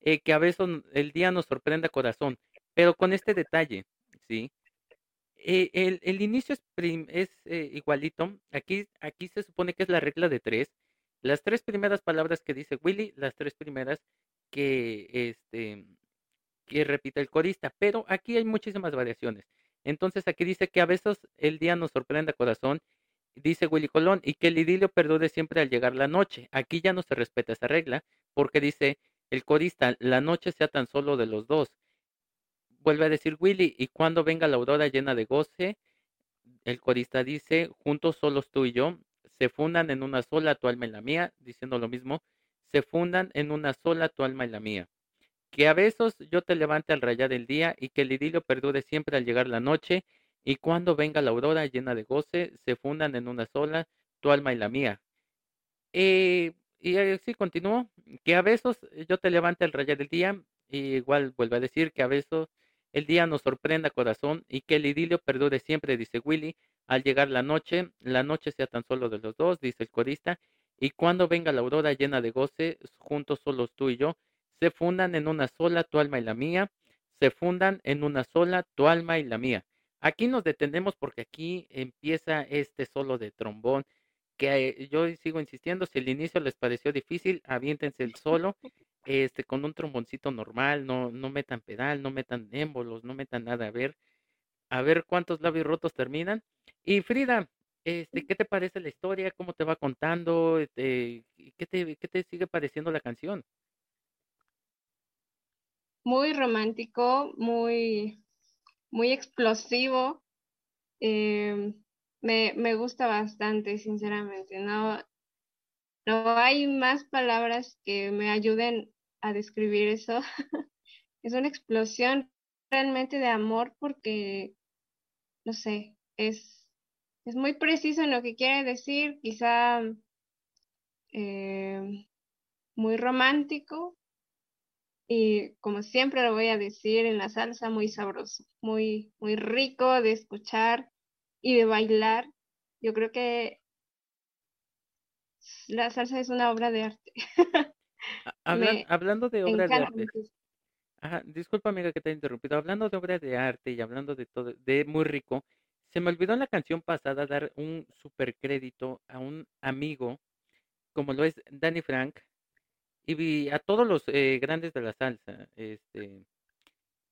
Eh, que a veces el día nos sorprende a corazón, pero con este detalle, ¿sí? Eh, el, el, inicio es, es eh, igualito, aquí, aquí se supone que es la regla de tres, las tres primeras palabras que dice Willy, las tres primeras que, este, que repite el corista, pero aquí hay muchísimas variaciones. Entonces aquí dice que a veces el día nos sorprende a corazón, dice Willy Colón, y que el idilio perdure siempre al llegar la noche. Aquí ya no se respeta esa regla, porque dice el corista, la noche sea tan solo de los dos. Vuelve a decir Willy, y cuando venga la aurora llena de goce, el corista dice, juntos solos tú y yo, se fundan en una sola tu alma y la mía, diciendo lo mismo, se fundan en una sola tu alma y la mía. Que a besos yo te levante al rayar el día y que el idilio perdure siempre al llegar la noche, y cuando venga la aurora llena de goce, se fundan en una sola tu alma y la mía. Eh, y así continuó, que a veces yo te levante al rayar del día, y igual vuelve a decir que a veces el día nos sorprenda corazón y que el idilio perdure siempre, dice Willy, al llegar la noche, la noche sea tan solo de los dos, dice el corista, y cuando venga la aurora llena de goce, juntos solos tú y yo, se fundan en una sola tu alma y la mía, se fundan en una sola tu alma y la mía. Aquí nos detenemos porque aquí empieza este solo de trombón que yo sigo insistiendo, si el inicio les pareció difícil, aviéntense el solo, este, con un tromboncito normal, no, no metan pedal, no metan émbolos, no metan nada, a ver, a ver cuántos labios rotos terminan. Y Frida, este, ¿qué te parece la historia? ¿Cómo te va contando? Este, ¿qué, te, ¿Qué te sigue pareciendo la canción? Muy romántico, muy, muy explosivo. Eh, me, me gusta bastante, sinceramente. No, no hay más palabras que me ayuden a describir eso. es una explosión realmente de amor porque, no sé, es, es muy preciso en lo que quiere decir, quizá eh, muy romántico y como siempre lo voy a decir en la salsa, muy sabroso, muy, muy rico de escuchar y de bailar. Yo creo que la salsa es una obra de arte. hablando de obra de arte. disculpa amiga que te he interrumpido. Hablando de obra de arte y hablando de todo, de muy rico, se me olvidó en la canción pasada dar un super crédito a un amigo, como lo es Danny Frank, y a todos los eh, grandes de la salsa. Este,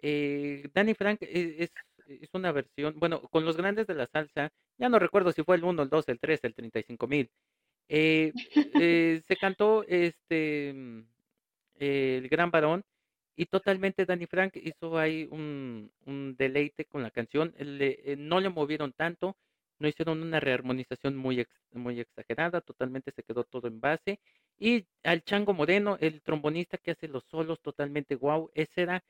eh, Danny Frank e, es, es, una versión, bueno, con los grandes de la salsa, ya no recuerdo si fue el 1, el 2, el 3, el 35 mil. Eh, eh, se cantó este mm, el gran varón y totalmente Danny Frank hizo ahí un, deleite con la canción. Le, no le movieron tanto, no hicieron una rearmonización muy, muy exagerada, totalmente se quedó todo en base. Y al Chango Moreno, el trombonista que hace los solos totalmente wow, esa era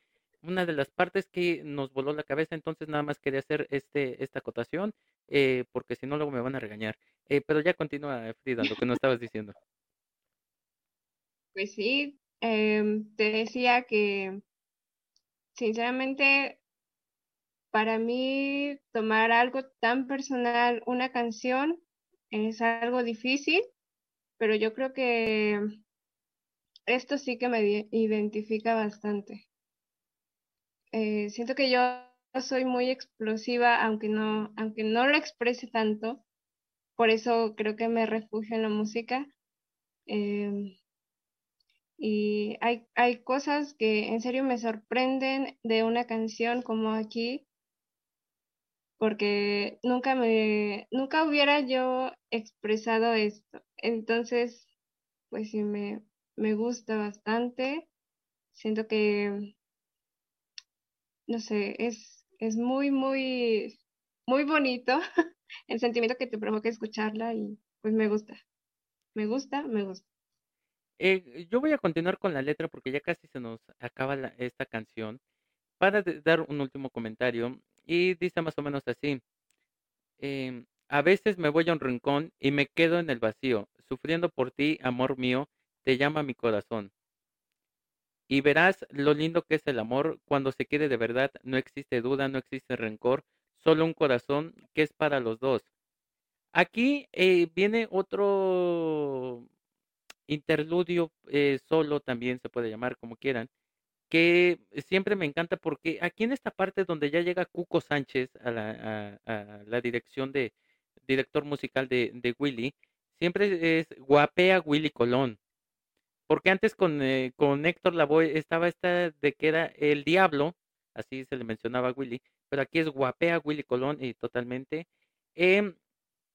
una de las partes que nos voló la cabeza, entonces nada más quería hacer este, esta acotación, eh, porque si no luego me van a regañar. Eh, pero ya continúa, Frida, lo que nos estabas diciendo. Pues sí, em, te decía que sinceramente para mí tomar algo tan personal, una canción, es algo difícil, pero yo creo que esto sí que me identifica bastante. Eh, siento que yo soy muy explosiva, aunque no, aunque no lo exprese tanto, por eso creo que me refugio en la música. Em, y hay, hay cosas que en serio me sorprenden de una canción como aquí, porque nunca me, nunca hubiera yo expresado esto. Entonces, pues sí, me, me gusta bastante. Siento que, no sé, es, es muy, muy, muy bonito el sentimiento que te provoca escucharla y pues me gusta. Me gusta, me gusta. Eh, yo voy a continuar con la letra porque ya casi se nos acaba esta canción. Para dar un último comentario, y dice más o menos así. Em, a veces me voy a un rincón y me quedo en el vacío, sufriendo por ti, amor mío, te llama mi corazón. Y verás lo lindo que es el amor cuando se quiere de verdad, no existe duda, no existe rencor, solo un corazón que es para los dos. Aquí eh, viene otro interludio eh, solo, también se puede llamar como quieran, que siempre me encanta porque aquí en esta parte donde ya llega Cuco Sánchez a la, la dirección de director musical de, de, Willy, siempre es guapea Willy Colón. Porque antes con, eh, con Héctor Lavoe estaba esta de que era el diablo, así se le mencionaba a Willy, pero aquí es guapea Willy Colón y totalmente. Em,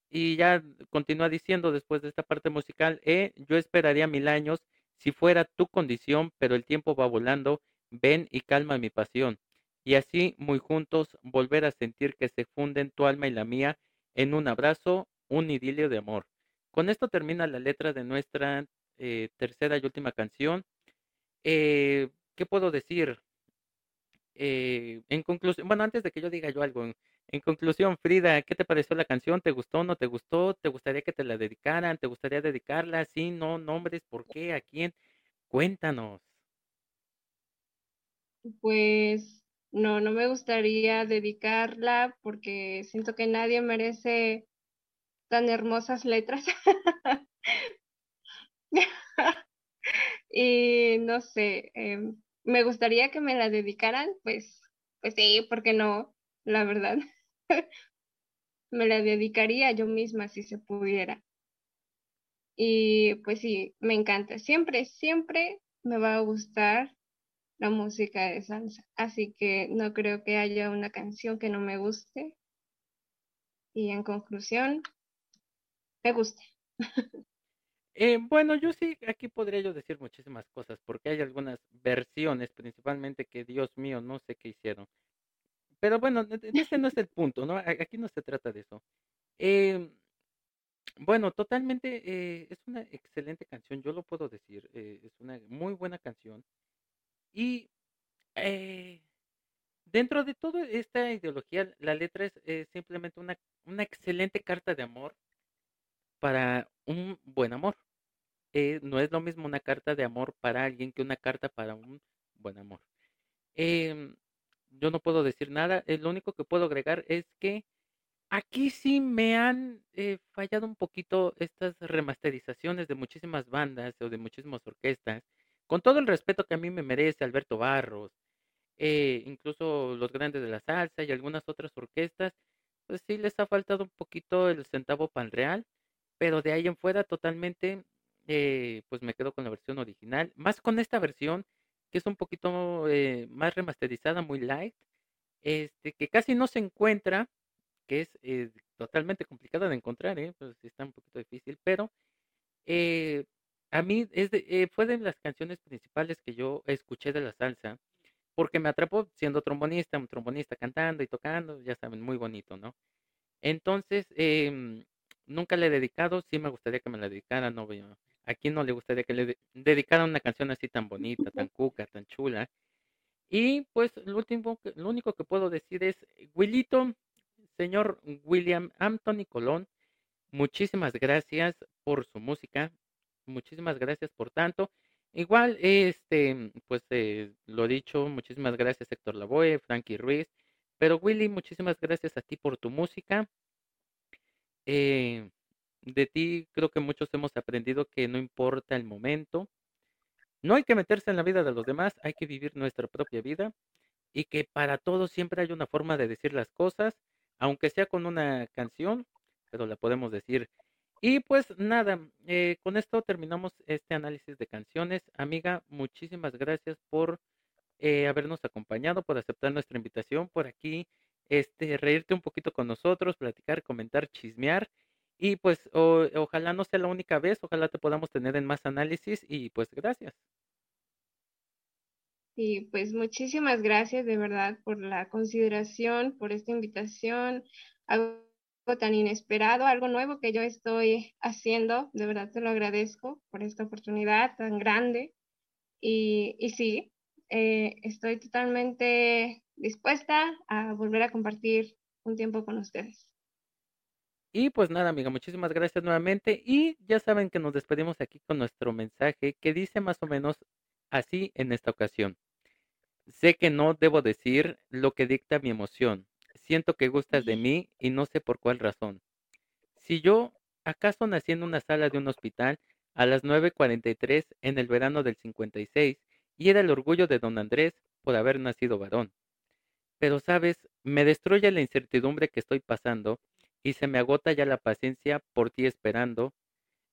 y ya continúa diciendo después de esta parte musical, eh, yo esperaría mil años si fuera tu condición, pero el tiempo va volando, ven y calma mi pasión. Y así, muy juntos, volver a sentir que se funden tu alma y la mía en un abrazo, un idilio de amor. Con esto termina la letra de nuestra eh, tercera y última canción. Eh, ¿Qué puedo decir? Eh, en conclusión, bueno, antes de que yo diga yo algo, en, conclusión, Frida, ¿qué te pareció la canción? ¿Te gustó? ¿No te gustó? ¿Te gustaría que te la dedicaran? ¿Te gustaría dedicarla? ¿Sí? ¿No? ¿Nombres? ¿Por qué? ¿A quién? Cuéntanos. Pues no, no me gustaría dedicarla porque siento que nadie merece tan hermosas letras. y no sé, em, me gustaría que me la dedicaran, pues, pues sí, porque no, la verdad. me la dedicaría yo misma si se pudiera. Y pues sí, me encanta. Siempre, siempre me va a gustar la música de salsa. Así que no creo que haya una canción que no me guste. Y en conclusión, me gusta. Eh, bueno, yo sí, aquí podría yo decir muchísimas cosas, porque hay algunas versiones, principalmente, que Dios mío, no sé qué hicieron. Pero bueno, ese no es el punto, ¿no? Aquí no se trata de eso. Em, bueno, totalmente, eh, es una excelente canción, yo lo puedo decir, eh, es una muy buena canción. Y dentro de toda esta ideología, la letra es simplemente una excelente carta de amor para un buen amor. Eh, no es lo mismo una carta de amor para alguien que una carta para un buen amor. Em, yo no puedo decir nada, eh, lo único que puedo agregar es que aquí sí me han eh, fallado un poquito estas remasterizaciones de muchísimas bandas o de muchísimas orquestas, con todo el respeto que a mí me merece Alberto Barros, eh, incluso los grandes de la salsa y algunas otras orquestas, pues sí les ha faltado un poquito el centavo pan real, pero de ahí en fuera totalmente, eh, pues me quedo con la versión original, más con esta versión que es un poquito eh, más remasterizada, muy light, este, que casi no se encuentra, que es eh, totalmente complicada de encontrar, ¿eh? pues está un poquito difícil, pero eh, a mí es de- fue de las canciones principales que yo escuché de la salsa, porque me atrapó siendo trombonista, un trombonista cantando y tocando, ya saben, muy bonito, ¿no? Entonces, em, nunca le he dedicado, sí me gustaría que me la dedicara, no. ¿A quién no le gustaría que le de- dedicara una canción así tan bonita, tan cuca, tan chula? Y pues lo último, lo único que puedo decir es, Willito, señor William Anthony Colón, muchísimas gracias por su música, muchísimas gracias por tanto. Igual, este, pues eh, lo dicho, muchísimas gracias Héctor Lavoe, Frankie Ruiz, pero Willy, muchísimas gracias a ti por tu música. Eh, de ti creo que muchos hemos aprendido que no importa el momento, no hay que meterse en la vida de los demás, hay que vivir nuestra propia vida y que para todos siempre hay una forma de decir las cosas, aunque sea con una canción, pero la podemos decir. Y pues nada, eh, con esto terminamos este análisis de canciones. Amiga, muchísimas gracias por eh, habernos acompañado, por aceptar nuestra invitación, por aquí, este, reírte un poquito con nosotros, platicar, comentar, chismear. Y pues ojalá no sea la única vez, ojalá te podamos tener en más análisis y pues gracias. Y pues muchísimas gracias de verdad por la consideración, por esta invitación, algo tan inesperado, algo nuevo que yo estoy haciendo. De verdad te lo agradezco por esta oportunidad tan grande. Y, y sí, eh, estoy totalmente dispuesta a volver a compartir un tiempo con ustedes. Y pues nada, amiga, muchísimas gracias nuevamente. Y ya saben que nos despedimos aquí con nuestro mensaje que dice más o menos así en esta ocasión. Sé que no debo decir lo que dicta mi emoción. Siento que gustas de mí y no sé por cuál razón. Si yo acaso nací en una sala de un hospital a las 9.43 en el verano del 56 y era el orgullo de don Andrés por haber nacido varón. Pero sabes, me destruye la incertidumbre que estoy pasando y se me agota ya la paciencia por ti esperando,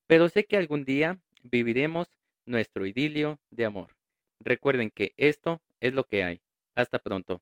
pero sé que algún día viviremos nuestro idilio de amor. Recuerden que esto es lo que hay. Hasta pronto.